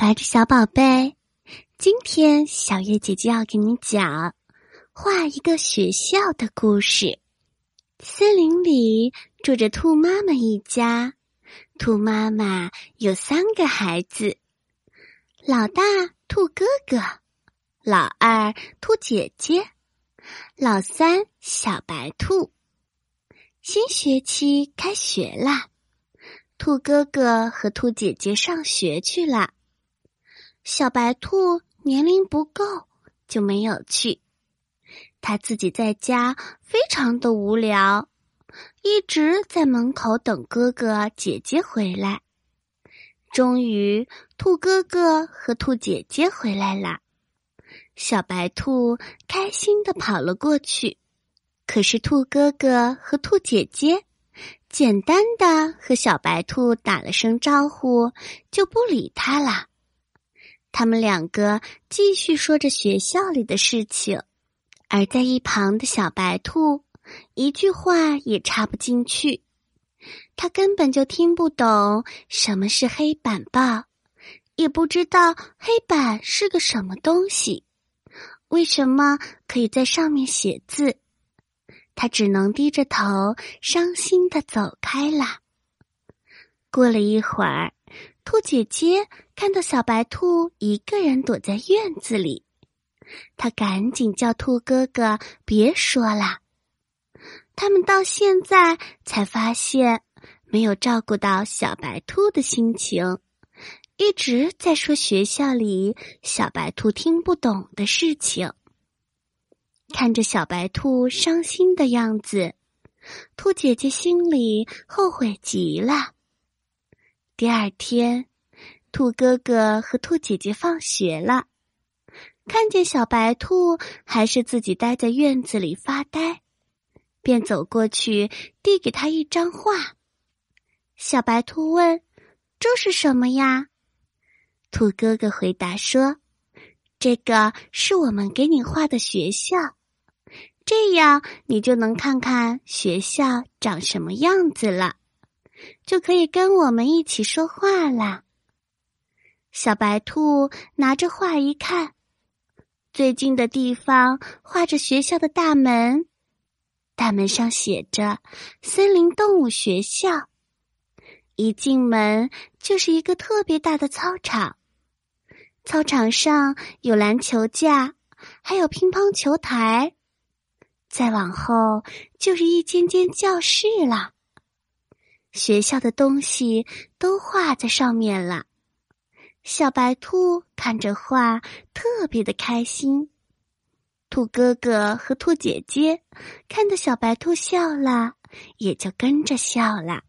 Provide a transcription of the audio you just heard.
可爱的小宝贝，今天小月姐姐要给你讲画一个学校的故事。森林里住着兔妈妈一家，兔妈妈有三个孩子：老大兔哥哥，老二兔姐姐，老三小白兔。新学期开学啦，兔哥哥和兔姐姐上学去了。小白兔年龄不够，就没有去。他自己在家非常的无聊，一直在门口等哥哥姐姐回来。终于，兔哥哥和兔姐姐回来了，小白兔开心的跑了过去。可是，兔哥哥和兔姐姐简单的和小白兔打了声招呼，就不理他了。他们两个继续说着学校里的事情，而在一旁的小白兔一句话也插不进去。他根本就听不懂什么是黑板报，也不知道黑板是个什么东西，为什么可以在上面写字。他只能低着头，伤心的走开了。过了一会儿。兔姐姐看到小白兔一个人躲在院子里，她赶紧叫兔哥哥别说了。他们到现在才发现没有照顾到小白兔的心情，一直在说学校里小白兔听不懂的事情。看着小白兔伤心的样子，兔姐姐心里后悔极了。第二天，兔哥哥和兔姐姐放学了，看见小白兔还是自己待在院子里发呆，便走过去递给他一张画。小白兔问：“这是什么呀？”兔哥哥回答说：“这个是我们给你画的学校，这样你就能看看学校长什么样子了。”就可以跟我们一起说话啦。小白兔拿着画一看，最近的地方画着学校的大门，大门上写着“森林动物学校”。一进门就是一个特别大的操场，操场上有篮球架，还有乒乓球台。再往后就是一间间教室了。学校的东西都画在上面了，小白兔看着画特别的开心。兔哥哥和兔姐姐看到小白兔笑了，也就跟着笑了。